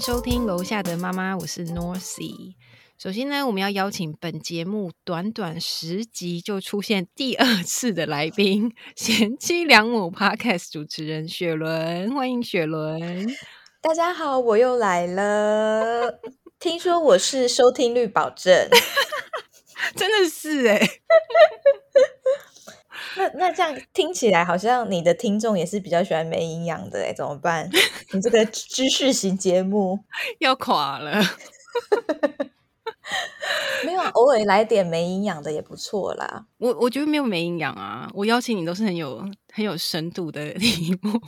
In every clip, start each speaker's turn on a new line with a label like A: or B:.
A: 迎收听楼下的妈妈，我是 Norcy。首先呢，我们要邀请本节目短短十集就出现第二次的来宾—— 贤妻良母 Podcast 主持人雪伦，欢迎雪伦。
B: 大家好，我又来了。听说我是收听率保证，
A: 真的是哎。
B: 那那这样听起来好像你的听众也是比较喜欢没营养的哎，怎么办？你这个知识型节目
A: 要垮了。
B: 没有，偶尔来点没营养的也不错啦。
A: 我我觉得没有没营养啊，我邀请你都是很有很有深度的题目。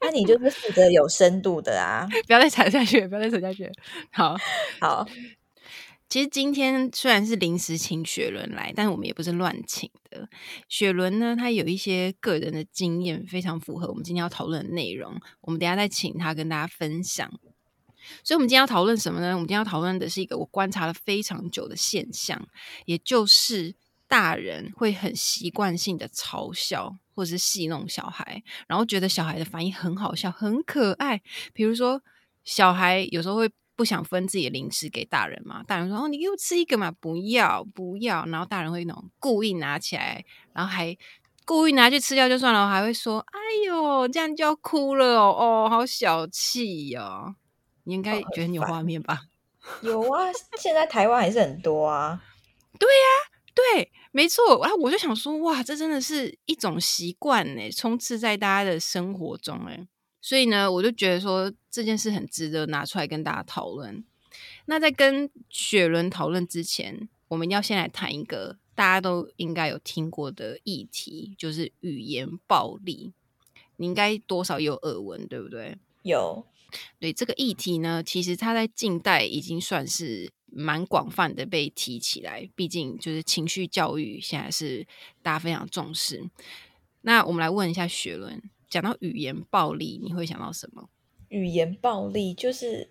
B: 那你就是负责有深度的啊！
A: 不要再踩下去，不要再踩下去。好
B: 好。
A: 其实今天虽然是临时请雪伦来，但我们也不是乱请的。雪伦呢，他有一些个人的经验，非常符合我们今天要讨论的内容。我们等下再请他跟大家分享。所以，我们今天要讨论什么呢？我们今天要讨论的是一个我观察了非常久的现象，也就是大人会很习惯性的嘲笑或者是戏弄小孩，然后觉得小孩的反应很好笑、很可爱。比如说，小孩有时候会。不想分自己的零食给大人嘛？大人说：“哦，你给我吃一个嘛，不要不要。”然后大人会那种故意拿起来，然后还故意拿去吃掉就算了，还会说：“哎呦，这样就要哭了哦，哦，好小气哦。”你应该觉得你有画面吧？
B: 有啊，现在台湾还是很多啊。
A: 对呀，对，没错。然后我就想说，哇，这真的是一种习惯呢，充斥在大家的生活中哎。所以呢，我就觉得说这件事很值得拿出来跟大家讨论。那在跟雪伦讨论之前，我们要先来谈一个大家都应该有听过的议题，就是语言暴力。你应该多少有耳闻，对不对？
B: 有。
A: 对这个议题呢，其实它在近代已经算是蛮广泛的被提起来。毕竟就是情绪教育现在是大家非常重视。那我们来问一下雪伦。讲到语言暴力，你会想到什么？
B: 语言暴力就是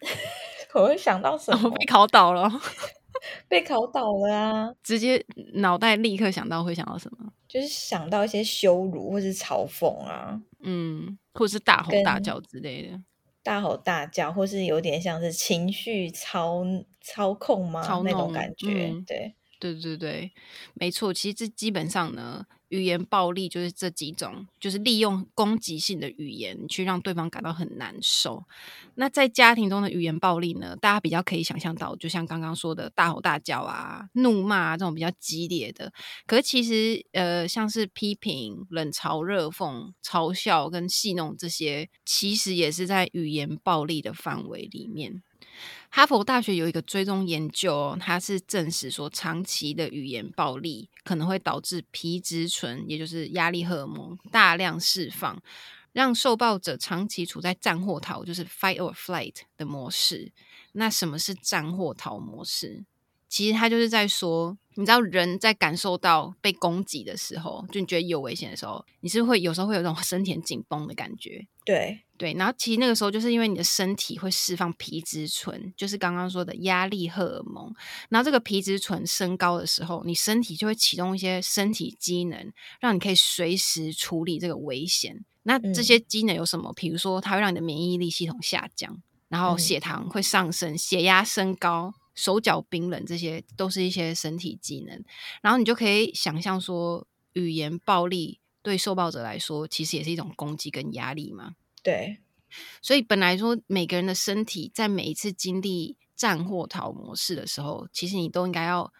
B: 我会想到什么？
A: 被考倒了，
B: 被考倒了啊！
A: 直接脑袋立刻想到会想到什么？
B: 就是想到一些羞辱或是嘲讽啊，
A: 嗯，或是大吼大叫之类的，
B: 大吼大叫，或是有点像是情绪操操控吗？那种感觉，对，
A: 对对对，没错。其实这基本上呢。语言暴力就是这几种，就是利用攻击性的语言去让对方感到很难受。那在家庭中的语言暴力呢？大家比较可以想象到，就像刚刚说的大吼大叫啊、怒骂啊这种比较激烈的。可是其实，呃，像是批评、冷嘲热讽、嘲笑跟戏弄这些，其实也是在语言暴力的范围里面。哈佛大学有一个追踪研究，它是证实说，长期的语言暴力可能会导致皮质醇，也就是压力荷尔蒙大量释放，让受暴者长期处在战或逃，就是 fight or flight 的模式。那什么是战或逃模式？其实他就是在说，你知道人在感受到被攻击的时候，就你觉得有危险的时候，你是会有时候会有种 身体紧绷的感觉。
B: 对
A: 对，然后其实那个时候就是因为你的身体会释放皮质醇，就是刚刚说的压力荷尔蒙。然后这个皮质醇升高的时候，你身体就会启动一些身体机能，让你可以随时处理这个危险。那这些机能有什么？比如说，它会让你的免疫力系统下降，然后血糖会上升，血压升高。手脚冰冷，这些都是一些身体机能。然后你就可以想象说，语言暴力对受暴者来说，其实也是一种攻击跟压力嘛。
B: 对，
A: 所以本来说每个人的身体在每一次经历战或逃模式的时候，其实你都应该要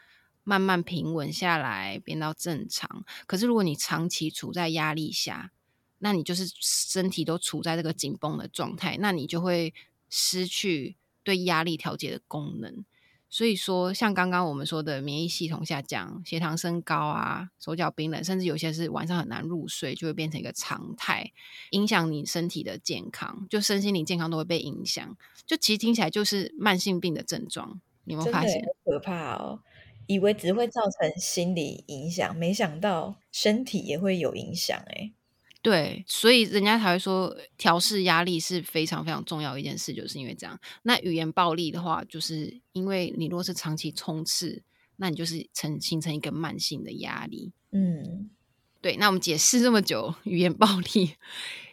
A: 慢慢平稳下来，变到正常。可是如果你长期处在压力下，那你就是身体都处在这个紧绷的状态，那你就会失去对压力调节的功能。所以说，像刚刚我们说的，免疫系统下降、血糖升高啊、手脚冰冷，甚至有些是晚上很难入睡，就会变成一个常态，影响你身体的健康，就身心灵健康都会被影响。就其实听起来就是慢性病的症状，你有没有发现？
B: 可怕哦！以为只会造成心理影响，没想到身体也会有影响哎。
A: 对，所以人家才会说调试压力是非常非常重要一件事，就是因为这样。那语言暴力的话，就是因为你若是长期冲刺，那你就是成形成一个慢性的压力。嗯，对。那我们解释这么久，语言暴力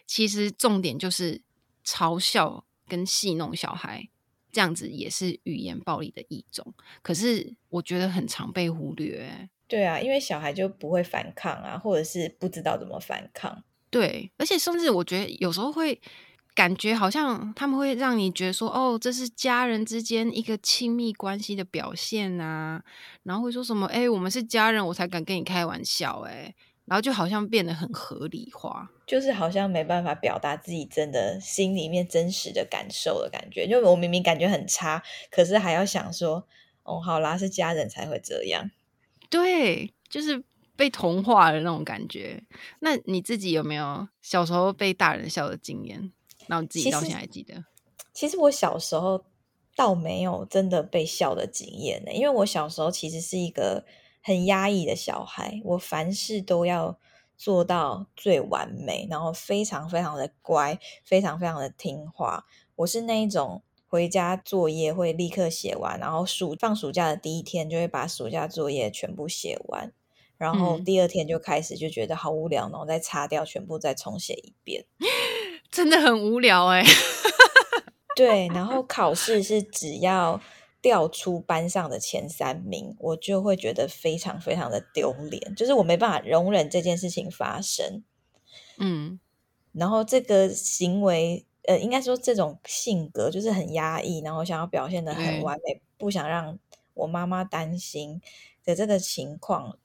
A: 其实重点就是嘲笑跟戏弄小孩，这样子也是语言暴力的一种。可是我觉得很常被忽略。
B: 对啊，因为小孩就不会反抗啊，或者是不知道怎么反抗。
A: 对，而且甚至我觉得有时候会。感觉好像他们会让你觉得说，哦，这是家人之间一个亲密关系的表现啊，然后会说什么，哎，我们是家人，我才敢跟你开玩笑，哎，然后就好像变得很合理化，
B: 就是好像没办法表达自己真的心里面真实的感受的感觉，就我明明感觉很差，可是还要想说，哦，好啦，是家人才会这样，
A: 对，就是被同化的那种感觉。那你自己有没有小时候被大人笑的经验？那我自己到现在还记得，
B: 其实我小时候倒没有真的被笑的经验呢，因为我小时候其实是一个很压抑的小孩，我凡事都要做到最完美，然后非常非常的乖，非常非常的听话。我是那一种回家作业会立刻写完，然后暑放暑假的第一天就会把暑假作业全部写完，然后第二天就开始就觉得好无聊，然后再擦掉，全部再重写一遍。
A: 真的很无聊哎，
B: 对，然后考试是只要掉出班上的前三名，我就会觉得非常非常的丢脸，就是我没办法容忍这件事情发生。嗯，然后这个行为，呃，应该说这种性格就是很压抑，然后想要表现的很完美，不想让我妈妈担心的这个情况。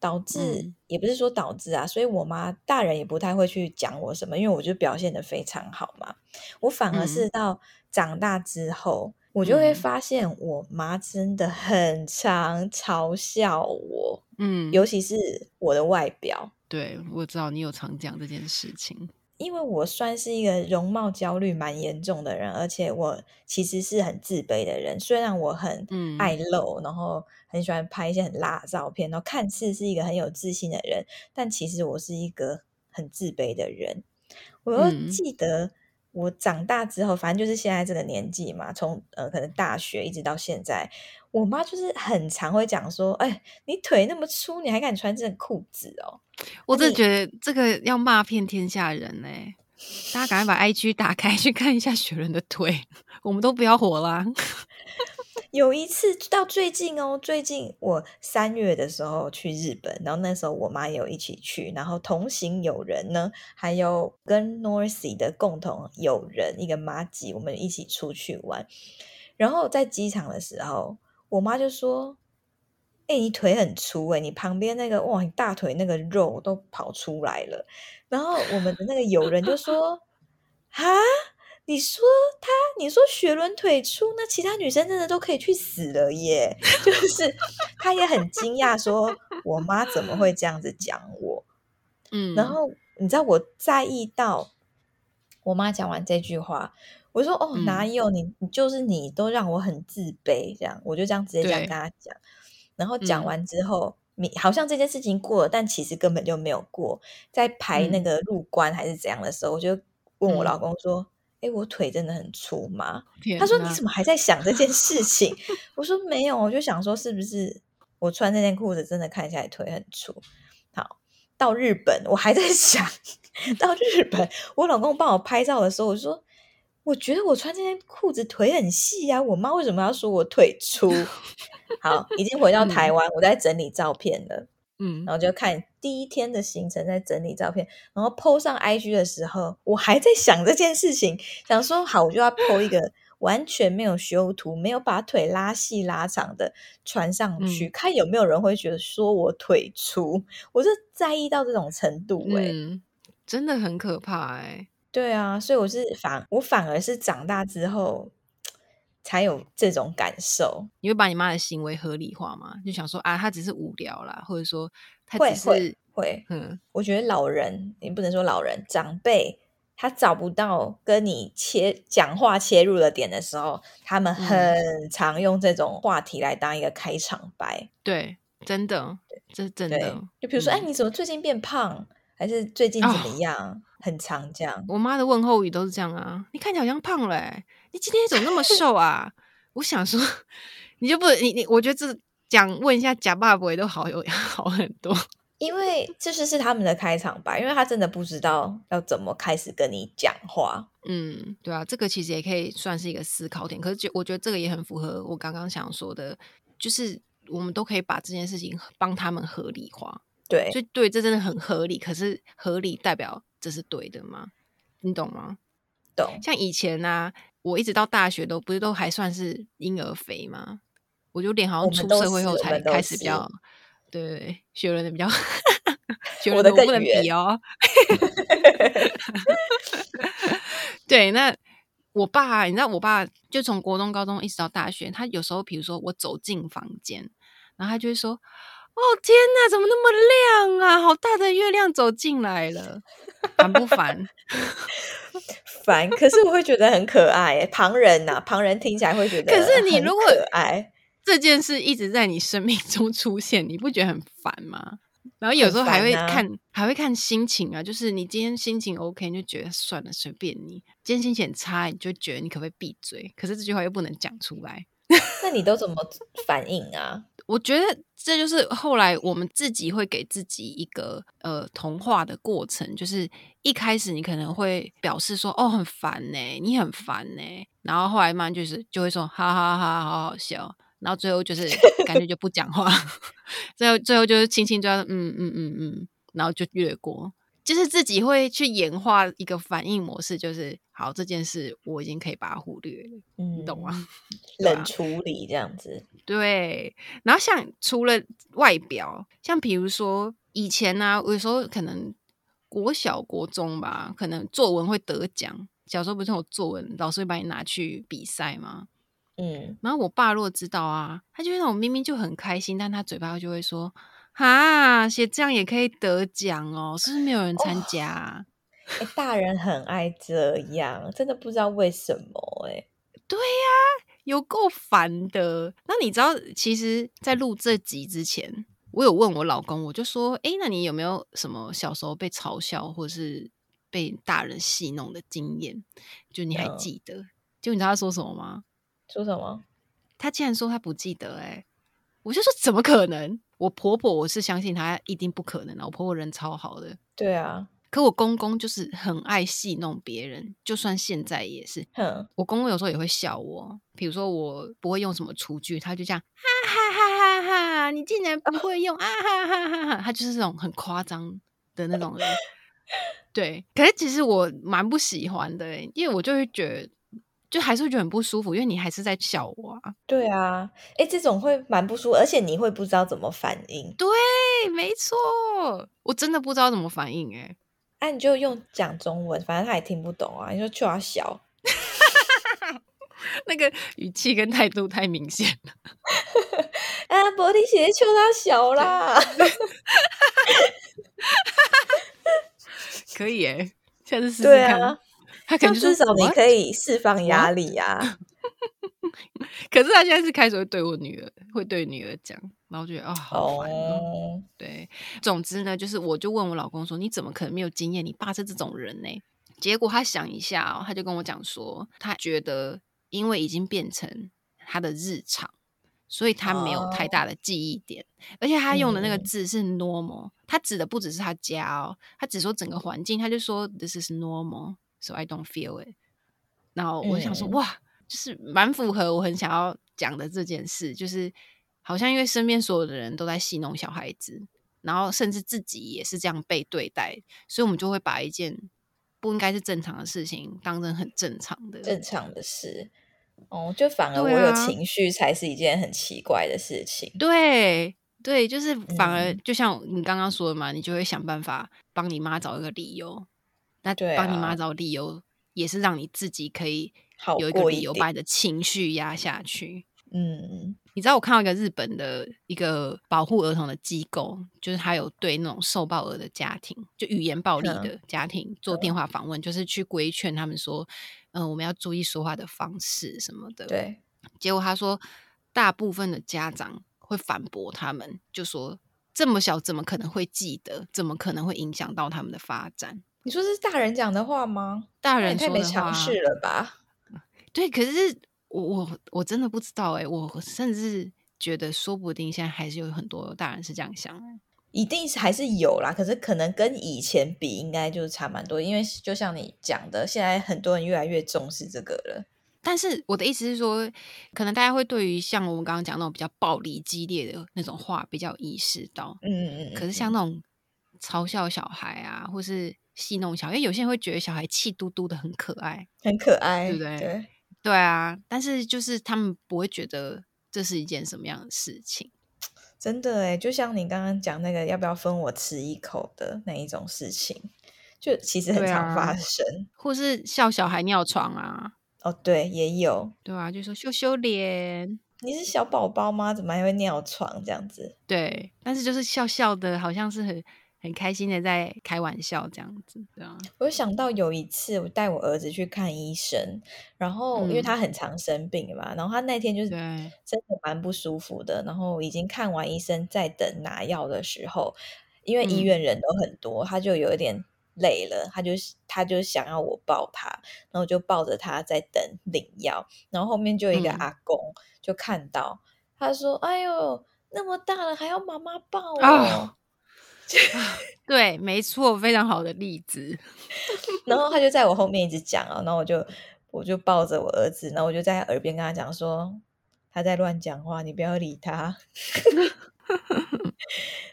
B: 导致也不是说导致啊，所以我妈大人也不太会去讲我什么，因为我就表现的非常好嘛。我反而是到长大之后，我就会发现我妈真的很常嘲笑我，嗯，尤其是我的外表。
A: 对，我知道你有常讲这件事情。
B: 因为我算是一个容貌焦虑蛮严重的人，而且我其实是很自卑的人。虽然我很爱露，然后很喜欢拍一些很辣的照片，然后看似是一个很有自信的人，但其实我是一个很自卑的人。我又记得我长大之后，反正就是现在这个年纪嘛，从呃可能大学一直到现在，我妈就是很常会讲说：“哎，你腿那么粗，你还敢穿这件裤子哦？”
A: 我真的觉得这个要骂遍天下人呢，大家赶快把 IG 打开去看一下雪人的腿，我们都不要活啦。
B: 有一次到最近哦，最近我三月的时候去日本，然后那时候我妈也有一起去，然后同行友人呢，还有跟 Northy 的共同友人一个妈吉，我们一起出去玩。然后在机场的时候，我妈就说。哎，你腿很粗哎，你旁边那个哇，你大腿那个肉都跑出来了。然后我们的那个友人就说：“啊，你说他，你说雪伦腿粗，那其他女生真的都可以去死了耶！” 就是他也很惊讶，说我妈怎么会这样子讲我？嗯，然后你知道我在意到我妈讲完这句话，我说：“哦，哪有你？你就是你都让我很自卑。”这样，我就这样直接这样跟他讲。然后讲完之后，你好像这件事情过了，但其实根本就没有过。在排那个入关还是怎样的时候，我就问我老公说：“哎，我腿真的很粗吗？”他说：“你怎么还在想这件事情？”我说：“没有，我就想说是不是我穿这件裤子真的看起来腿很粗。”好，到日本我还在想，到日本我老公帮我拍照的时候，我说：“我觉得我穿这件裤子腿很细啊，我妈为什么要说我腿粗？” 好，已经回到台湾，我在整理照片了。嗯，然后就看第一天的行程，在整理照片，然后 PO 上 IG 的时候，我还在想这件事情，想说好，我就要 PO 一个完全没有修图、没有把腿拉细拉长的穿上去，看有没有人会觉得说我腿粗。我是在意到这种程度，哎，
A: 真的很可怕，哎，
B: 对啊，所以我是反，我反而是长大之后。才有这种感受，
A: 你会把你妈的行为合理化吗？就想说啊，她只是无聊啦，或者说她只是
B: 会，嗯，我觉得老人，你不能说老人长辈，他找不到跟你切讲话切入的点的时候，他们很常用这种话题来当一个开场白。
A: 对，真的，这真的。
B: 就比如说，哎，你怎么最近变胖？还是最近怎么样？很常这样。
A: 我妈的问候语都是这样啊，你看起来好像胖了。你今天怎么那么瘦啊？我想说，你就不你你，我觉得这讲问一下假爸爸都好有 好很多。
B: 因为这是是他们的开场白，因为他真的不知道要怎么开始跟你讲话。
A: 嗯，对啊，这个其实也可以算是一个思考点。可是，就我觉得这个也很符合我刚刚想说的，就是我们都可以把这件事情帮他们合理化。
B: 对，
A: 就对，这真的很合理。可是，合理代表这是对的吗？你懂吗？
B: 懂。
A: 像以前呢，我一直到大学都不是都还算是婴儿肥吗？我就脸好像出社会后才开始比较。对，学人的比较，学人的不能比哦。对，那我爸，你知道，我爸就从国中、高中一直到大学，他有时候，比如说我走进房间，然后他就会说：“哦，天哪，怎么那么亮啊？好大的月亮走进来了，烦不烦？
B: 烦。可是我会觉得很可爱，旁人呐，旁人听起来会觉得，
A: 可是你如果
B: 可爱。
A: 这件事一直在你生命中出现，你不觉得很烦吗？然后有时候还会看，还会看心情啊。就是你今天心情 OK，你就觉得算了，随便你。今天心情很差，你就觉得你可不可以闭嘴？可是这句话又不能讲出来。
B: 那你都怎么反应啊？
A: 我觉得这就是后来我们自己会给自己一个呃同化的过程。就是一开始你可能会表示说：“哦，很烦呢，你很烦呢。”然后后来慢慢就是就会说：“哈哈哈，好好笑。”然后最后就是 感觉就不讲话，最后最后就是轻轻就要嗯嗯嗯嗯，然后就越过，就是自己会去演化一个反应模式，就是好这件事我已经可以把它忽略了，你懂吗？
B: 冷处理这样子。
A: 对，然后像除了外表，像比如说以前呢，有时候可能国小国中吧，可能作文会得奖，小时候不是有作文老师会把你拿去比赛吗？嗯，然后我爸如果知道啊，他就那种明明就很开心，但他嘴巴就会说：“哈，写这样也可以得奖哦，是不是没有人参加？”
B: 大人很爱这样，真的不知道为什么哎。
A: 对呀，有够烦的。那你知道，其实，在录这集之前，我有问我老公，我就说：“哎，那你有没有什么小时候被嘲笑或者是被大人戏弄的经验？就你还记得？就你知道他说什么吗？”
B: 说什么？
A: 他竟然说他不记得哎！我就说怎么可能？我婆婆我是相信她一定不可能的。我婆婆人超好的，
B: 对啊。
A: 可我公公就是很爱戏弄别人，就算现在也是。我公公有时候也会笑我，比如说我不会用什么厨具，他就这样哈哈哈哈哈！你竟然不会用 啊哈哈哈哈！他就是这种很夸张的那种人。对，可是其实我蛮不喜欢的，因为我就会觉得。就还是会觉得很不舒服，因为你还是在笑我啊。
B: 对啊，哎，这种会蛮不舒服，而且你会不知道怎么反应。
A: 对，没错，我真的不知道怎么反应。哎，
B: 哎，你就用讲中文，反正他也听不懂啊。你说就要笑，
A: 那个语气跟态度太明显了。
B: 啊，玻璃鞋求他小啦。
A: 可以哎，下次试试看。他可能
B: 至少你可以释放压力呀。
A: 可是他现在是开始会对我女儿，会对女儿讲，然后觉得啊好烦哦。对，总之呢，就是我就问我老公说：“你怎么可能没有经验？你爸是这种人呢？”结果他想一下哦，他就跟我讲说，他觉得因为已经变成他的日常，所以他没有太大的记忆点。而且他用的那个字是 normal，他指的不只是他家哦，他只说整个环境，他就说 this is normal。So I don't feel it。然后我想说，哇，就是蛮符合我很想要讲的这件事，就是好像因为身边所有的人都在戏弄小孩子，然后甚至自己也是这样被对待，所以我们就会把一件不应该是正常的事情当成很正常的
B: 正常的事。哦，就反而我有情绪才是一件很奇怪的事情。
A: 对对，就是反而就像你刚刚说的嘛，你就会想办法帮你妈找一个理由。那帮你妈找理由，也是让你自己可以有一个理由把你的情绪压下去。嗯，你知道我看到一个日本的一个保护儿童的机构，就是他有对那种受暴儿的家庭，就语言暴力的家庭做电话访问，就是去规劝他们说，嗯，我们要注意说话的方式什么的。
B: 对，
A: 结果他说，大部分的家长会反驳他们，就说这么小怎么可能会记得？怎么可能会影响到他们的发展？
B: 你说是大人讲的话吗？
A: 大人
B: 太没常识了吧？
A: 对，可是我我我真的不知道哎，我甚至觉得说不定现在还是有很多大人是这样想。
B: 一定是还是有啦，可是可能跟以前比，应该就是差蛮多。因为就像你讲的，现在很多人越来越重视这个了。
A: 但是我的意思是说，可能大家会对于像我们刚刚讲那种比较暴力、激烈的那种话比较意识到。
B: 嗯嗯嗯。
A: 可是像那种嘲笑小孩啊，或是戏弄小孩，因为有些人会觉得小孩气嘟嘟的很可爱，
B: 很可爱，
A: 对不对？
B: 对
A: 对啊。但是就是他们不会觉得这是一件什么样的事情。
B: 真的哎，就像你刚刚讲那个要不要分我吃一口的那一种事情，就其实很常发生，
A: 或是笑小孩尿床啊。
B: 哦，对，也有，
A: 对啊，就说羞羞脸，
B: 你是小宝宝吗？怎么还会尿床这样子？
A: 对，但是就是笑笑的，好像是很很开心的在开玩笑这样子，对啊。
B: 我想到有一次，我带我儿子去看医生，然后因为他很常生病嘛，然后他那天就是真的蛮不舒服的，然后已经看完医生，在等拿药的时候，因为医院人都很多，他就有一点。累了，他就他就想要我抱他，然后就抱着他在等领药，然后后面就有一个阿公就看到，他说：“哎呦，那么大了还要妈妈抱哦。”
A: 对，没错，非常好的例子。
B: 然后他就在我后面一直讲啊，然后我就我就抱着我儿子，然后我就在耳边跟他讲说：“他在乱讲话，你不要理他。”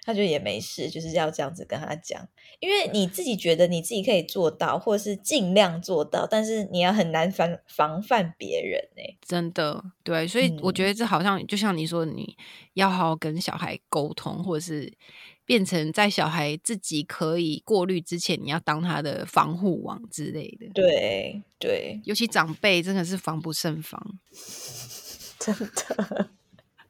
B: 他就也没事，就是要这样子跟他讲，因为你自己觉得你自己可以做到，或者是尽量做到，但是你要很难防防范别人呢。
A: 真的，对，所以我觉得这好像就像你说，你要好好跟小孩沟通，或者是变成在小孩自己可以过滤之前，你要当他的防护网之类的。
B: 对对，
A: 尤其长辈真的是防不胜防，
B: 真的。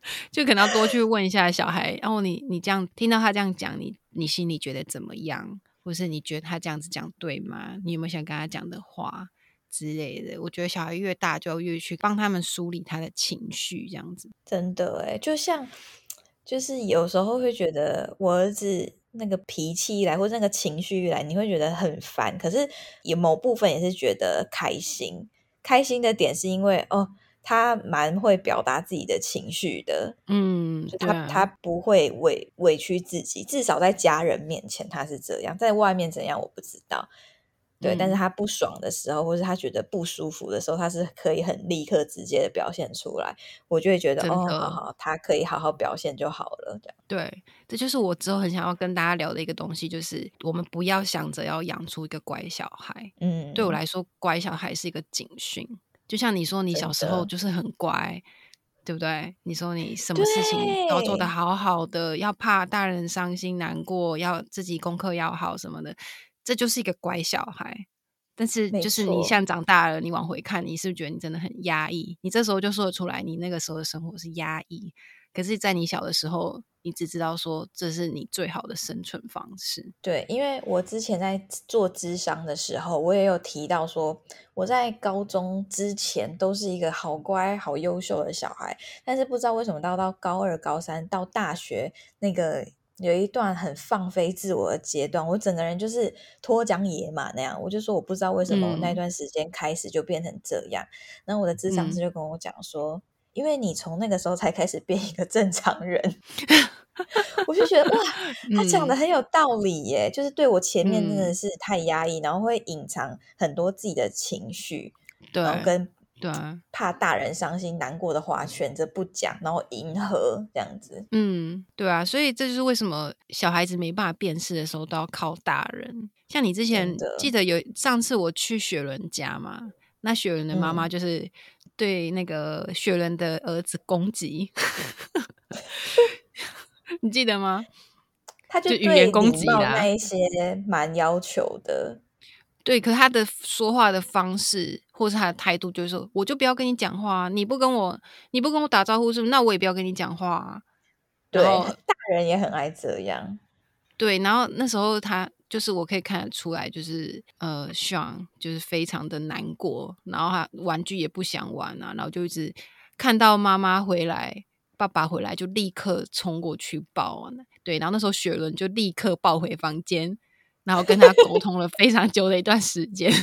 A: 就可能要多去问一下小孩，然后你你这样听到他这样讲，你你心里觉得怎么样？或是你觉得他这样子讲对吗？你有没有想跟他讲的话之类的？我觉得小孩越大，就要越去帮他们梳理他的情绪，这样子。
B: 真的哎，就像就是有时候会觉得我儿子那个脾气一来，或者那个情绪一来，你会觉得很烦。可是有某部分也是觉得开心，开心的点是因为哦。他蛮会表达自己的情绪的，
A: 嗯，
B: 他他不会委委屈自己，至少在家人面前他是这样，在外面怎样我不知道，对，但是他不爽的时候，或是他觉得不舒服的时候，他是可以很立刻直接的表现出来，我就会觉得哦，好好，他可以好好表现就好了，这样。
A: 对，这就是我之后很想要跟大家聊的一个东西，就是我们不要想着要养出一个乖小孩，
B: 嗯，
A: 对我来说，乖小孩是一个警讯。就像你说，你小时候就是很乖，对不对？你说你什么事情都做得好好的，要怕大人伤心难过，要自己功课要好什么的，这就是一个乖小孩。但是，就是你现在长大了，你往回看，你是不是觉得你真的很压抑？你这时候就说得出来，你那个时候的生活是压抑。可是，在你小的时候。你只知道说这是你最好的生存方式。
B: 对，因为我之前在做智商的时候，我也有提到说，我在高中之前都是一个好乖、好优秀的小孩，但是不知道为什么到到高二、高三到大学那个有一段很放飞自我的阶段，我整个人就是脱缰野马那样。我就说我不知道为什么我那段时间开始就变成这样。然后我的智商师就跟我讲说。因为你从那个时候才开始变一个正常人，我就觉得哇，他讲的很有道理耶。就是对我前面真的是太压抑，然后会隐藏很多自己的情绪，然后跟
A: 对
B: 怕大人伤心难过的话选择不讲，然后迎合这样子。
A: 嗯，对啊，所以这就是为什么小孩子没办法辨识的时候都要靠大人。像你之前记得有上次我去雪伦家嘛，那雪伦的妈妈就是。对那个雪人的儿子攻击，你记得吗？
B: 他
A: 就语言攻击的
B: 那一些蛮要求的。
A: 对，可他的说话的方式或是他的态度，就是说，我就不要跟你讲话，你不跟我，你不跟我打招呼，是不是？那我也不要跟你讲话。
B: 对，大人也很爱这样。
A: 对，然后那时候他。就是我可以看得出来，就是呃，Sean 就是非常的难过，然后他玩具也不想玩啊，然后就一直看到妈妈回来、爸爸回来就立刻冲过去抱啊，对，然后那时候雪伦就立刻抱回房间，然后跟他沟通了非常久的一段时间，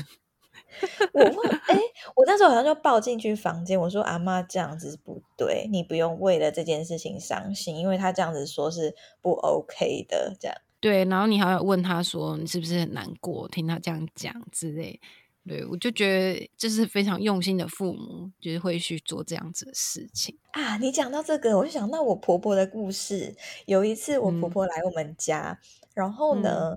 B: 我问，哎，我那时候好像就抱进去房间，我说阿妈这样子不对，你不用为了这件事情伤心，因为他这样子说是不 OK 的，这样。
A: 对，然后你还要问他说你是不是很难过，听他这样讲之类。对，我就觉得这是非常用心的父母，就是会去做这样子的事情
B: 啊。你讲到这个，我就想到我婆婆的故事。有一次我婆婆来我们家，然后呢，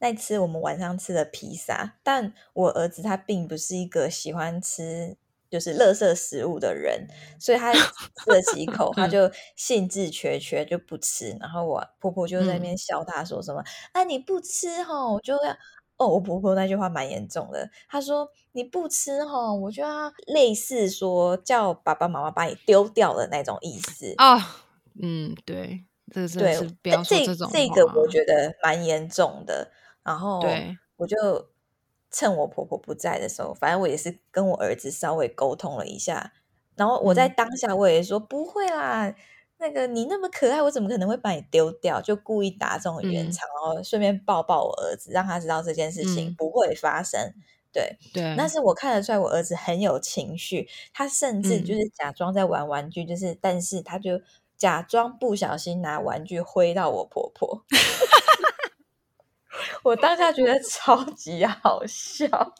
B: 那次我们晚上吃的披萨，但我儿子他并不是一个喜欢吃就是垃圾食物的人，所以他吃了几口，他就兴致缺缺就不吃。然后我婆婆就在那边笑他，说什么：“啊，你不吃哈，我就要。”哦，我婆婆那句话蛮严重的。她说：“你不吃哈，我就要类似说叫爸爸妈妈把你丢掉的那种意思。”
A: 哦，嗯，对，这个是不要说这种。
B: 这个我觉得蛮严重的。然后，
A: 对，
B: 我就趁我婆婆不在的时候，反正我也是跟我儿子稍微沟通了一下。然后我在当下我也说不会啦。那个你那么可爱，我怎么可能会把你丢掉？就故意打这种圆场，然后顺便抱抱我儿子，让他知道这件事情不会发生。对
A: 对，
B: 但是我看得出来我儿子很有情绪，他甚至就是假装在玩玩具，就是但是他就假装不小心拿玩具挥到我婆婆。我当下觉得超级好笑。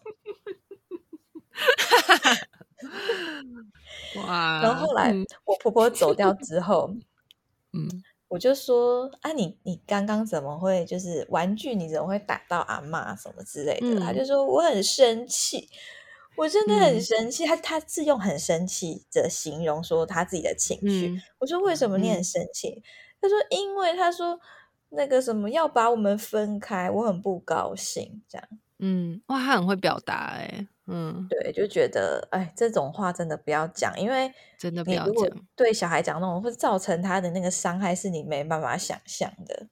A: 哇！
B: 然后后来我婆婆走掉之后，嗯，我就说啊，你你刚刚怎么会就是玩具？你怎么会打到阿妈什么之类的？她就说我很生气，我真的很生气。他他是用很生气的形容说他自己的情绪。我说为什么你很生气？他说因为他说那个什么要把我们分开，我很不高兴。这样，
A: 嗯，哇，他很会表达哎。嗯，
B: 对，就觉得哎，这种话真的不要讲，因为
A: 真的不要讲。
B: 对小孩讲那种，会造成他的那个伤害，是你没办法想象的。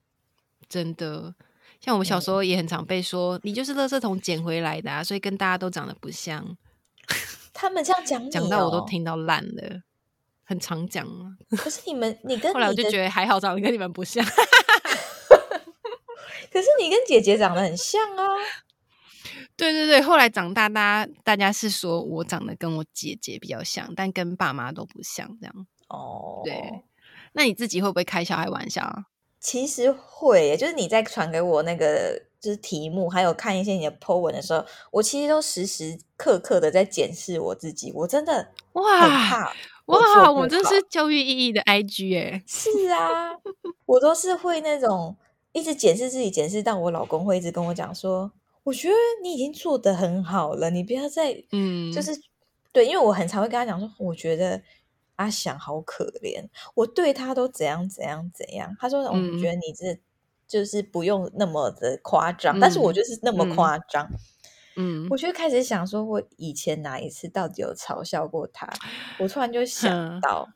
A: 真的，像我们小时候也很常被说，你就是垃圾桶捡回来的，啊，所以跟大家都长得不像。
B: 他们这样讲，
A: 讲到我都听到烂了，很常讲啊。
B: 可是你们，你 跟
A: 后来我就觉得还好，长得跟你们不像。
B: 可是你跟姐姐长得很像啊。
A: 对对对，后来长大，大家大家是说我长得跟我姐姐比较像，但跟爸妈都不像，这样
B: 哦。
A: 对，那你自己会不会开小孩玩笑啊？
B: 其实会，就是你在传给我那个就是题目，还有看一些你的 po 文的时候，我其实都时时刻刻的在检视我自己。我真的
A: 哇，哇，
B: 我
A: 真是教育意义的 IG 哎，
B: 是啊，我都是会那种一直检视自己，检视到我老公会一直跟我讲说。我觉得你已经做得很好了，你不要再嗯，就是对，因为我很常会跟他讲说，我觉得阿翔好可怜，我对他都怎样怎样怎样。他说，我觉得你这就是不用那么的夸张，但是我就是那么夸张。嗯，我就开始想说，我以前哪一次到底有嘲笑过他？我突然就想到，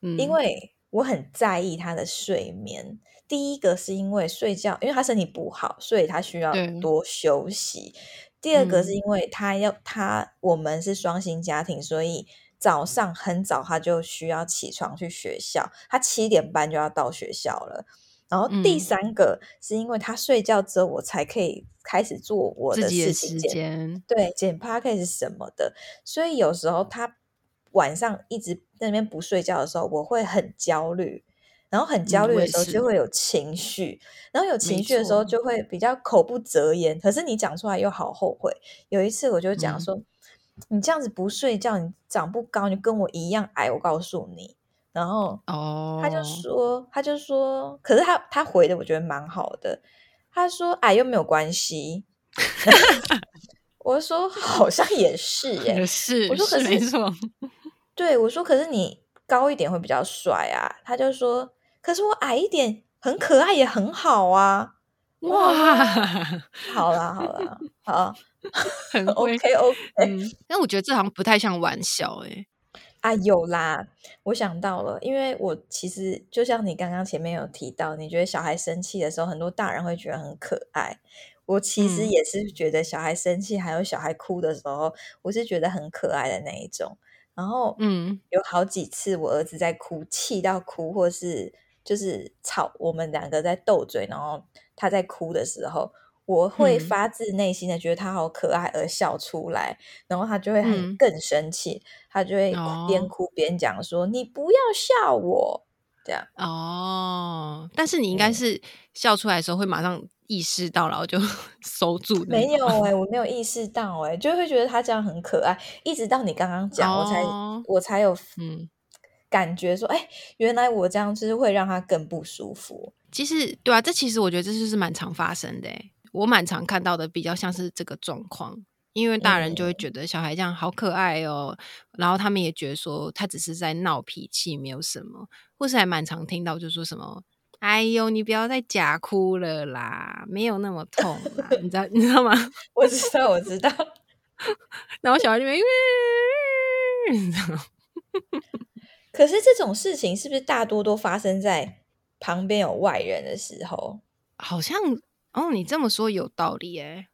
B: 因为我很在意他的睡眠。第一个是因为睡觉，因为他身体不好，所以他需要多休息。第二个是因为他要他我们是双薪家庭，所以早上很早他就需要起床去学校，他七点半就要到学校了。然后第三个是因为他睡觉之后，我才可以开始做我的事情，对，剪 p a c k 是什么的。所以有时候他晚上一直在那边不睡觉的时候，我会很焦虑。然后很焦虑的时候就会有情绪，然后有情绪的时候就会比较口不择言。可是你讲出来又好后悔。有一次我就讲说：“你这样子不睡觉，你长不高，你跟我一样矮。”我告诉你。然后哦，他就说，他就说，可是他他回的我觉得蛮好的。他说：“矮又没有关系。”我说：“好像也是耶，
A: 是。”
B: 我说：“可
A: 是没错。”
B: 对，我说：“可是你高一点会比较帅啊。”他就说。可是我矮一点，很可爱也很好啊！哇，好啦好啦，好，
A: 很
B: OK OK。
A: 但我觉得这好像不太像玩笑哎。
B: 啊，有啦，我想到了，因为我其实就像你刚刚前面有提到，你觉得小孩生气的时候，很多大人会觉得很可爱。我其实也是觉得小孩生气，还有小孩哭的时候，我是觉得很可爱的那一种。然后，嗯，有好几次我儿子在哭，气到哭，或是。就是吵，我们两个在斗嘴，然后他在哭的时候，我会
A: 嗯
B: 发自内心的觉得他好可爱而笑出来，然后他就会很
A: 嗯
B: 更生气，他就会哭边
A: 哦
B: 哭边讲说：“你不要笑我。”这样，
A: 哦，但是你应该
B: 嗯
A: 是笑出来的时候会马上意识到，然后就 收住
B: 没有哎、我没有意识到哎、就会觉得他这样很可爱，一直到你刚刚讲，我才
A: 哦
B: 我才有
A: 嗯，
B: 感觉说，哎、原来我这样就是会让他更不舒服。
A: 其实对啊，这其实我觉得这就是蛮常发生的欸。我蛮常看到的，比较像是这个状况，因为大人就会
B: 嗯
A: 觉得小孩这样好可爱哦，然后他们也觉得说他只是在闹脾气，没有什么，或是还蛮常听到就说什么。哎呦，你不要再假哭了啦，没有那么痛啦，你知道你知道吗？
B: 我知道，我知道。
A: 然后小孩就会，你知道吗
B: 可是这种事情是不是大多都发生在旁边有外人的时候？
A: 好像哦，你这么说有道理哎。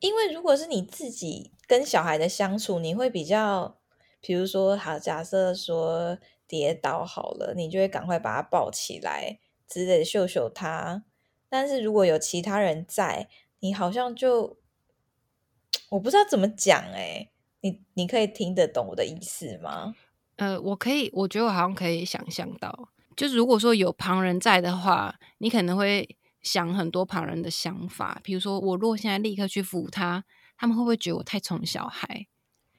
B: 因为如果是你自己跟小孩的相处，你会比较，比如说，好，假设说跌倒好了，你就会赶快把他抱起来之类的秀秀他。但是如果有其他人在，你好像就我不知道怎么讲哎、你你可以听得懂我的意思吗？
A: 呃，我可以，我觉得我好像可以想象到，就是如果说有旁人在的话，你可能会想很多旁人的想法，比如说我如果现在立刻去扶他，他们会不会觉得我太宠小孩？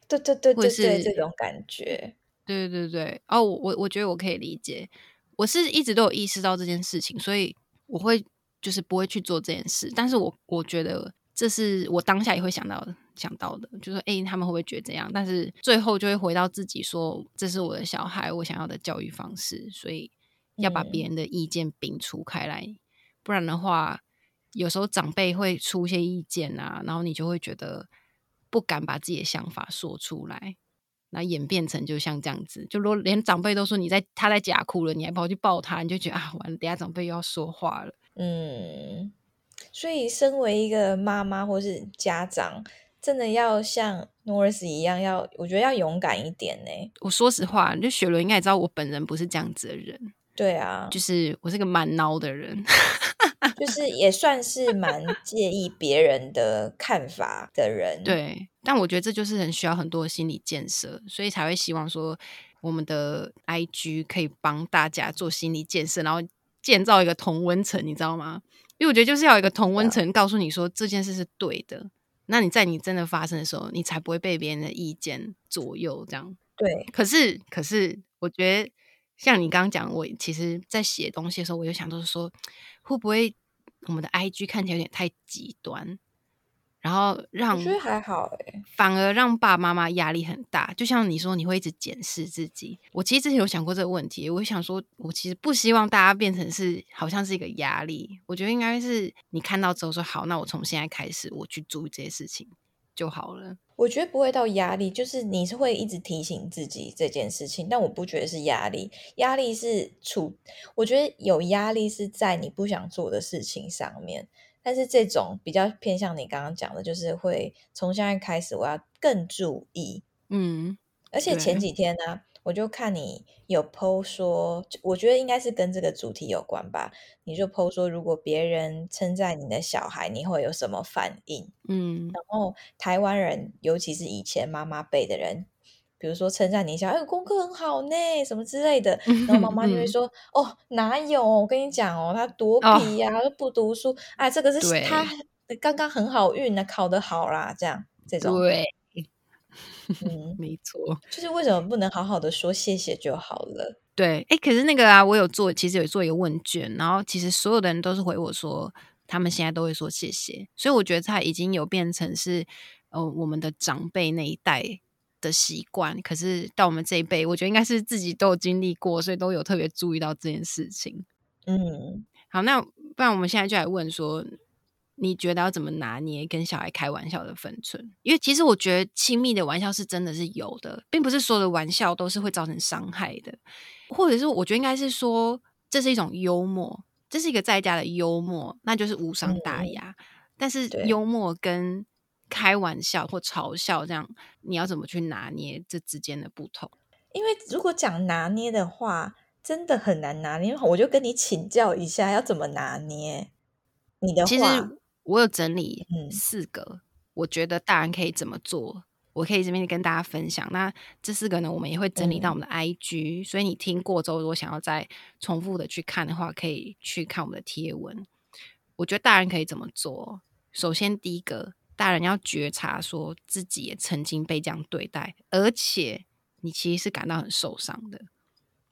B: 对对对
A: 或者
B: 对对，
A: 是
B: 这种感觉。
A: 对对对，哦，我我我觉得我可以理解，我是一直都有意识到这件事情，所以我会就是不会去做这件事，但是我我觉得这是我当下也会想到想到的，就说诶，他们会不会觉得这样？但是最后就会回到自己说，这是我的小孩，我想要的教育方式，所以要把别
B: 嗯
A: 人的意见摒除开来，不然的话，有时候长辈会出一些意见啊，然后你就会觉得不敢把自己的想法说出来。那演变成就像这样子，就如果连长辈都说你在他在假哭了，你还跑去抱他，你就觉得啊，完了，等下长辈又要说话了。
B: 嗯，所以身为一个妈妈或是家长，真的要像 Norris 一样，要我觉得要勇敢一点呢。
A: 我说实话，就雪伦应该也知道，我本人不是这样子的人，
B: 对啊，
A: 就是我是个蛮孬的人。
B: 就是也算是蛮介意别人的看法的人。，
A: 对，但我觉得这就是很需要很多的心理建设，所以才会希望说我们的 IG 可以帮大家做心理建设，然后建造一个同温层，你知道吗？因为我觉得就是要有一个同温层，告诉你说这件事是对的。那你在你真的发生的时候，你才不会被别人的意见左右。这样，
B: 对，
A: 可是，可是，我觉得像你刚刚讲，我其实在写东西的时候，我就想到说，会不会我们的 IG 看起来有点太极端，然后让
B: 我觉得还好哎。
A: 反而让爸爸妈妈压力很大。就像你说，你会一直检视自己。我其实之前有想过这个问题，我想说，我其实不希望大家变成是好像是一个压力。我觉得应该是你看到之后说，好，那我从现在开始我去注意这些事情就好了。
B: 我觉得不会到压力，就是你是会一直提醒自己这件事情，但我不觉得是压力，压力是处，我觉得有压力是在你不想做的事情上面，但是这种比较偏向你刚刚讲的，就是会从现在开始我要更注意，
A: 嗯，
B: 而且前
A: 对。
B: 几天呢、我就看你有 PO 说，我觉得应该是跟这个主题有关吧。你就 PO 说，如果别人称赞你的小孩，你会有什么反应？
A: 嗯
B: 然后台湾人，尤其是以前妈妈辈的人，比如说称赞你一下，哎，功课很好呢，什么之类的，然后妈妈就会
A: 嗯
B: 说，哦，哪有？我跟你讲哦，他多
A: 哦
B: 皮呀、都不读书，啊，这个是他刚刚很好运呢，考得好啦，这样这种，
A: 对，
B: 嗯，
A: 没错。
B: 就是为什么不能好好的说谢谢就好了？
A: 对，哎，可是那个啊，我有做，其实有做一个问卷，然后其实所有的人都是回我说，他们现在都会说谢谢，所以我觉得他已经有变成是呃我们的长辈那一代的习惯，可是到我们这一辈，我觉得应该是自己都有经历过，所以都有特别注意到这件事情。
B: 嗯，
A: 好，那不然我们现在就来问说，你觉得要怎么拿捏跟小孩开玩笑的分寸？因为其实我觉得亲密的玩笑是真的是有的，并不是所有的玩笑都是会造成伤害的，或者是我觉得应该是说这是一种幽默，这是一个在家的幽默，那就是无伤大
B: 嗯
A: 雅。但是幽默跟开玩笑或嘲笑这样，你要怎么去拿捏这之间的不同？
B: 因为如果讲拿捏的话，真的很难拿捏。我就跟你请教一下，要怎么拿捏你的
A: 其
B: 话？
A: 实我有整理
B: 嗯
A: 四个，我觉得大人可以怎么做，我可以这边跟大家分享。那这四个呢，我们也会整理到我们的 IG，、所以你听过之后，如果想要再重复的去看的话，可以去看我们的贴文。我觉得大人可以怎么做？首先，第一个，大人要觉察说自己也曾经被这样对待，而且你其实是感到很受伤的。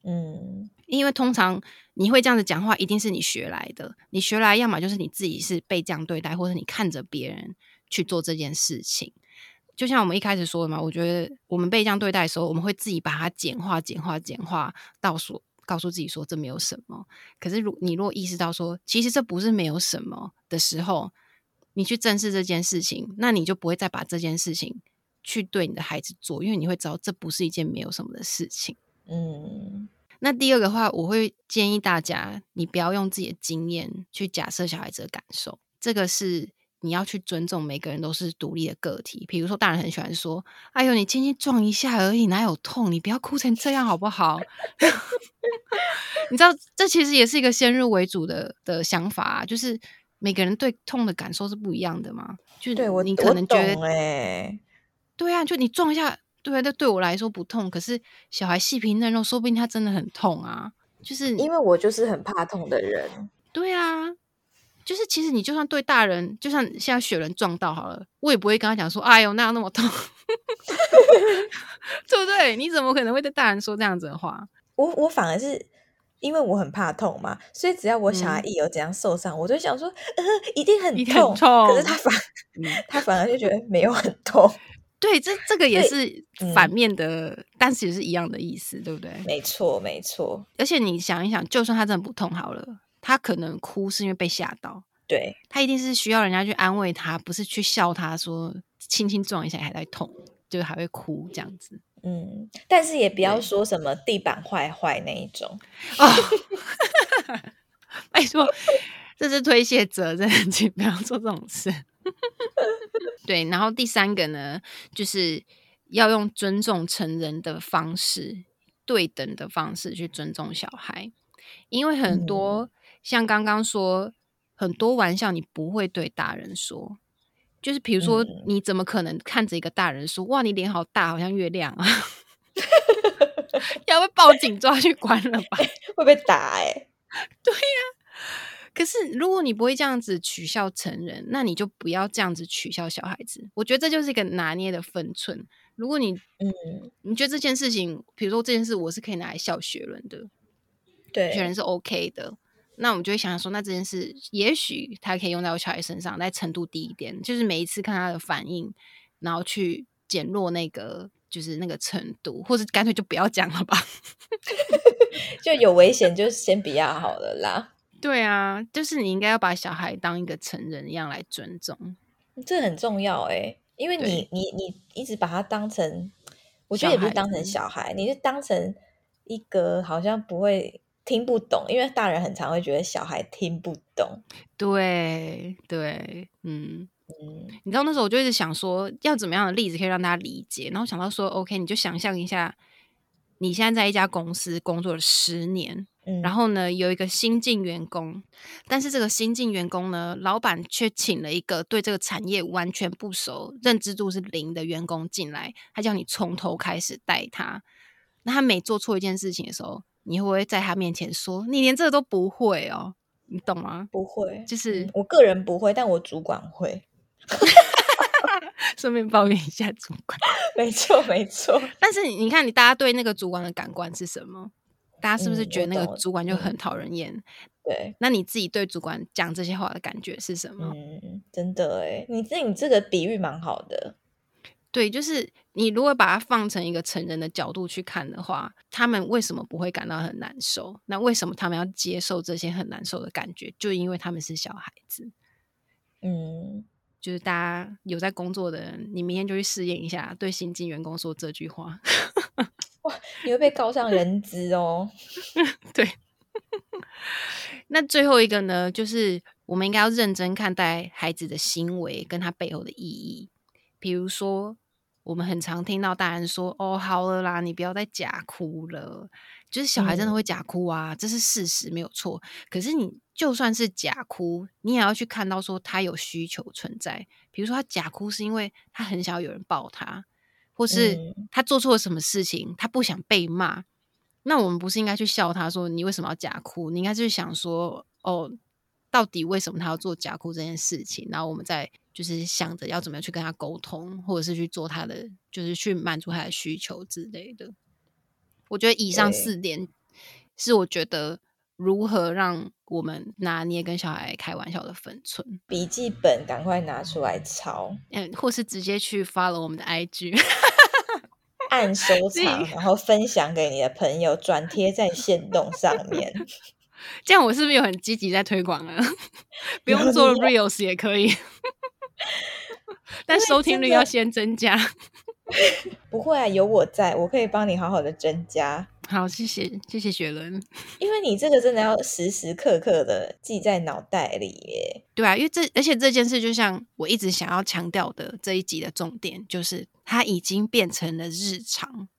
B: 嗯
A: 因为通常你会这样子讲话，一定是你学来的。你学来，要么就是你自己是被这样对待，或者你看着别人去做这件事情。就像我们一开始说的嘛，我觉得我们被这样对待的时候，我们会自己把它简化、简化、简化到说，告诉自己说这没有什么。可是如你如果意识到说，其实这不是没有什么的时候，你去正视这件事情，那你就不会再把这件事情去对你的孩子做，因为你会知道这不是一件没有什么的事情。
B: 嗯
A: 那第二个话，我会建议大家，你不要用自己的经验去假设小孩子的感受，这个是你要去尊重每个人都是独立的个体。比如说，大人很喜欢说：“哎呦，你轻轻撞一下而已，哪有痛？你不要哭成这样好不好？” 你知道，这其实也是一个先入为主的的想法、啊，就是每个人对痛的感受是不一样的嘛。就是
B: 对我
A: 你可能觉得对啊，就你撞一下，对啊，这对我来说不痛，可是小孩细皮嫩肉，说不定他真的很痛啊。就是
B: 因为我就是很怕痛的人。
A: 对啊，就是其实你就算对大人，就像现在雪人撞到好了，我也不会跟他讲说，哎呦，那样那么痛，对不对？你怎么可能会对大人说这样子的话？
B: 我我反而是因为我很怕痛嘛，所以只要我小孩
A: 嗯
B: 一有怎样受伤，我就想说，呃，一定很痛。
A: 痛
B: 可是他反
A: 嗯，
B: 他反而就觉得没有很痛。
A: 对，这这个也是
B: 嗯
A: 反面的，但是也是一样的意思，对不对？
B: 没错，没错，
A: 而且你想一想，就算他真的不痛好了，他可能哭是因为被吓到。
B: 对，
A: 他一定是需要人家去安慰他，不是去笑他说轻轻撞一下还在痛，就是还会哭这样子
B: 嗯，但是也不要
A: 对
B: 说什么地板坏坏那一种。
A: 哦。拜托，这是推卸责任，请不要做这种事。对，然后第三个呢，就是要用尊重成人的方式，对等的方式去尊重小孩，因为很多、像刚刚说，很多玩笑你不会对大人说。就是比如说，
B: 嗯
A: 你怎么可能看着一个大人说：“哇，你脸好大，好像月亮啊！”要被报警抓去关了吧？
B: 会被打哎、
A: 可是如果你不会这样子取笑成人，那你就不要这样子取笑小孩子。我觉得这就是一个拿捏的分寸。如果你
B: 嗯，
A: 你觉得这件事情，比如说这件事，我是可以拿来笑学人的，学
B: 对
A: 伦，是 OK 的，那我们就会想想说，那这件事也许他可以用在我小孩身上，但程度低一点，就是每一次看他的反应，然后去减弱那个就是那个程度，或者干脆就不要讲了吧。
B: 就有危险就先不要好了啦。
A: 对啊，就是你应该要把小孩当一个成人一样来尊重。
B: 这很重要哎、因为你你你一直把他当成，我觉得也不是当成
A: 子
B: 小孩，你是当成一个好像不会听不懂，因为大人很常会觉得小孩听不懂。
A: 对对，嗯，
B: 嗯
A: 你知道那时候我就一直想说，要怎么样的例子可以让大家理解，然后想到说，OK，你就想象一下，你现在在一家公司工作了十年，
B: 嗯，
A: 然后呢，有一个新进员工，但是这个新进员工呢，老板却请了一个对这个产业完全不熟、认知度是零的员工进来，他叫你从头开始带他。那他每做错一件事情的时候，你会不会在他面前说你连这个都不会哦？你懂吗？
B: 不会，
A: 就是
B: 嗯我个人不会，但我主管会。
A: 顺便抱怨一下主管。
B: 没错，没错。
A: 但是你你看，你大家对那个主管的感官是什么？大家是不是
B: 嗯
A: 觉得那个主管就很
B: 嗯
A: 讨人厌？
B: 对，
A: 那你自己对主管讲这些话的感觉是什么？
B: 嗯，真的哎，你这你这个比喻蛮好的。
A: 对，就是你如果把它放成一个成人的角度去看的话，他们为什么不会感到很难受？那为什么他们要接受这些很难受的感觉？就因为他们是小孩子。
B: 嗯，
A: 就是大家有在工作的人，你明天就去试验一下，对新进员工说这句话。
B: 你会被告上人资哦。
A: 对。那最后一个呢，就是我们应该要认真看待孩子的行为跟他背后的意义。比如说，我们很常听到大人说：“哦，好了啦，你不要再假哭了。”就是小孩真的会假哭啊，这是事实，没有错。可是你就算是假哭，你也要去看到说他有需求存在。比如说他假哭是因为他很想要有人抱他，或是他做错了什么事情，他不想被骂。那我们不是应该去笑他说你为什么要假哭？你应该就是想说哦，到底为什么他要做假哭这件事情？然后我们再就是想着要怎么样去跟他沟通，或者是去做他的，就是去满足他的需求之类的。我觉得以上四点是我觉得如何让我们拿捏跟小孩开玩笑的分寸。
B: 笔记本赶快拿出来抄，
A: 嗯，或是直接去 follow 我们的 IG。
B: 按收藏，然后分享给你的朋友，转贴在线动上面。
A: 这样我是不是有很积极在推广啊？不用做 reels 也可以，但收听率要先增加。
B: 不会啊，有我在，我可以帮你好好的增加。
A: 好，谢谢，谢谢雪伦。
B: 因为你这个真的要时时刻刻的记在脑袋里耶。
A: 对啊，因为这而且这件事就像我一直想要强调的这一集的重点，就是它已经变成了日常，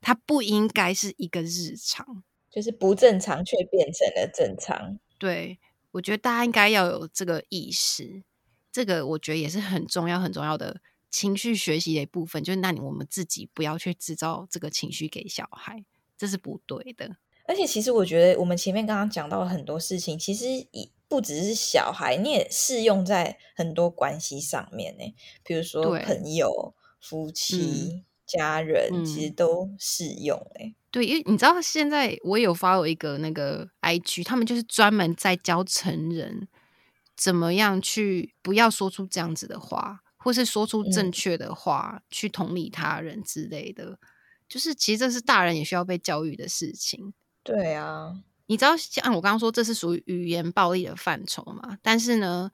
A: 它不应该是一个日常，
B: 就是不正常却变成了正常。
A: 对，我觉得大家应该要有这个意识，这个我觉得也是很重要、很重要的。情绪学习的一部分，就是那你我们自己不要去制造这个情绪给小孩，这是不对的。
B: 而且，其实我觉得我们前面刚刚讲到很多事情，其实以不只是小孩，你也适用在很多关系上面呢。比如说朋友、夫妻、家人，其实都适用。哎，
A: 对，因为你知道现在我有发有一个那个 IG，他们就是专门在教成人怎么样去不要说出这样子的话。或是说出正确的话，去同理他人之类的，就是其实这是大人也需要被教育的事情。
B: 对啊，
A: 你知道像我刚刚说，这是属于语言暴力的范畴嘛？但是呢，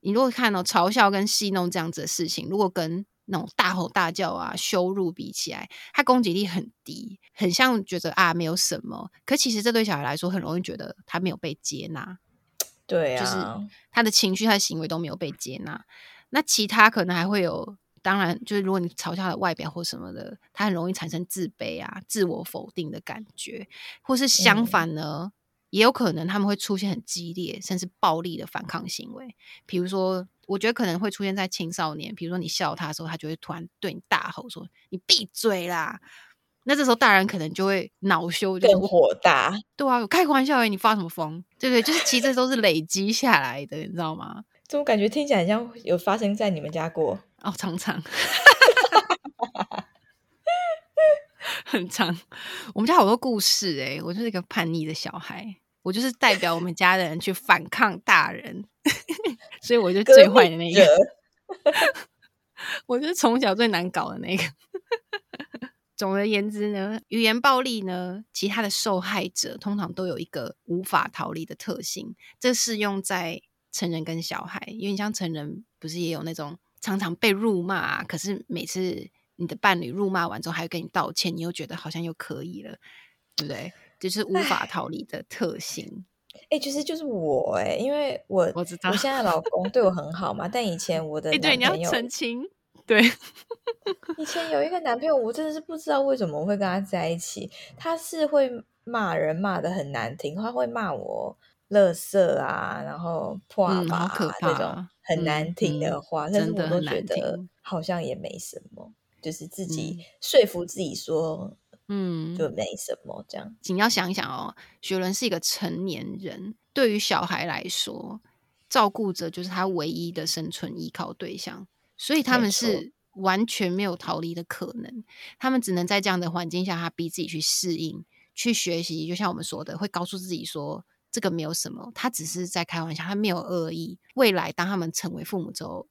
A: 你如果看到嘲笑跟戏弄这样子的事情，如果跟那种大吼大叫啊、羞辱比起来，他攻击力很低，很像觉得啊没有什么。可其实这对小孩来说，很容易觉得他没有被接纳。
B: 对啊，
A: 就是他的情绪、他的行为都没有被接纳。那其他可能还会有，当然就是如果你嘲笑的外表或什么的，他很容易产生自卑啊、自我否定的感觉，或是相反呢，也有可能他们会出现很激烈甚至暴力的反抗行为。比如说，我觉得可能会出现在青少年，比如说你笑他的时候，他就会突然对你大吼说：“你闭嘴啦！”那这时候大人可能就会恼羞，
B: 更火大。
A: 对啊，我开玩笑哎，你发什么疯？对不对？就是其实都是累积下来的，你知道吗？
B: 怎么感觉听起来像有发生在你们家过
A: 哦？常常，很长。我们家好多故事哎，我就是一个叛逆的小孩，我就是代表我们家的人去反抗大人，所以我就最坏的那个。我就是从小最难搞的那个。总而言之呢，语言暴力呢，其他的受害者通常都有一个无法逃离的特性，这适用在。成人跟小孩，因为你像成人，不是也有那种常常被辱骂，可是每次你的伴侣辱骂完之后，还会跟你道歉，你又觉得好像又可以了，对不对？就是无法逃离的特性。
B: 哎，其实就是我哎，因为我
A: 我知道，
B: 我现在老公对我很好嘛，但以前我的
A: 对你要澄清，对，
B: 以前有一个男朋友，我真的是不知道为什么会跟他在一起，他是会骂人骂的很难听，他会骂我。垃圾啊，然后破吧这种很难听的话，但是我都觉得好像也没什么，就是自己说服自己说，嗯，就没什么这样。
A: 你要想一想哦，雪伦是一个成年人，对于小孩来说，照顾者就是他唯一的生存依靠对象，所以他们是完全没有逃离的可能，他们只能在这样的环境下，他逼自己去适应、去学习。就像我们说的，会告诉自己说。这个没有什么，他只是在开玩笑，他没有恶意。未来当他们成为父母之后，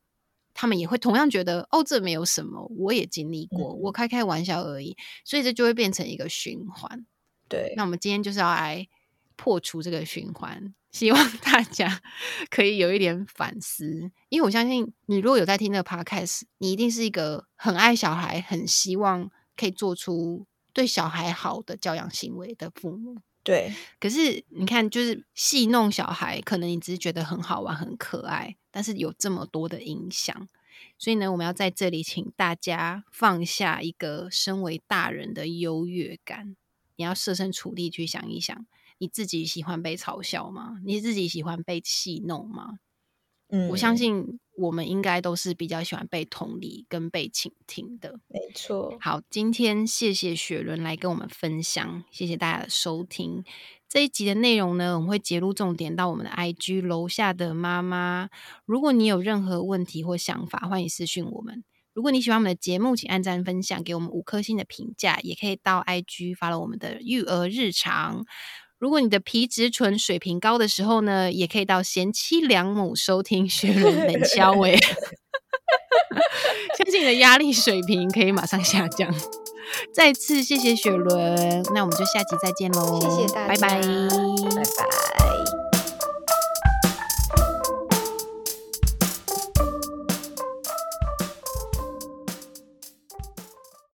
A: 他们也会同样觉得哦，这没有什么，我也经历过，我开开玩笑而已。所以这就会变成一个循环。
B: 对，
A: 那我们今天就是要来破除这个循环，希望 大家可以有一点反思。因为我相信你如果有在听这个 podcast，你一定是一个很爱小孩、很希望可以做出对小孩好的教养行为的父母。
B: 对，
A: 可是你看，就是戏弄小孩，可能你只是觉得很好玩、很可爱，但是有这么多的影响。所以呢，我们要在这里请大家放下一个身为大人的优越感，你要设身处地去想一想，你自己喜欢被嘲笑吗？你自己喜欢被戏弄吗？
B: 嗯，
A: 我相信我们应该都是比较喜欢被同理跟被倾听的。
B: 没错。
A: 好，今天谢谢雪伦来跟我们分享，谢谢大家的收听。这一集的内容呢，我们会截录重点到我们的 IG 楼下的妈妈。如果你有任何问题或想法，欢迎私讯我们。如果你喜欢我们的节目，请按赞分享，给我们五颗星的评价，也可以到 IG 发了我们的育儿日常。如果你的皮质醇水平高的时候呢，也可以到贤妻良母收听雪伦冷消哎，相信你的压力水平可以马上下降。再次谢谢雪伦，那我们就下集再见喽！
B: 谢谢大
A: 家，拜拜，
B: 拜拜。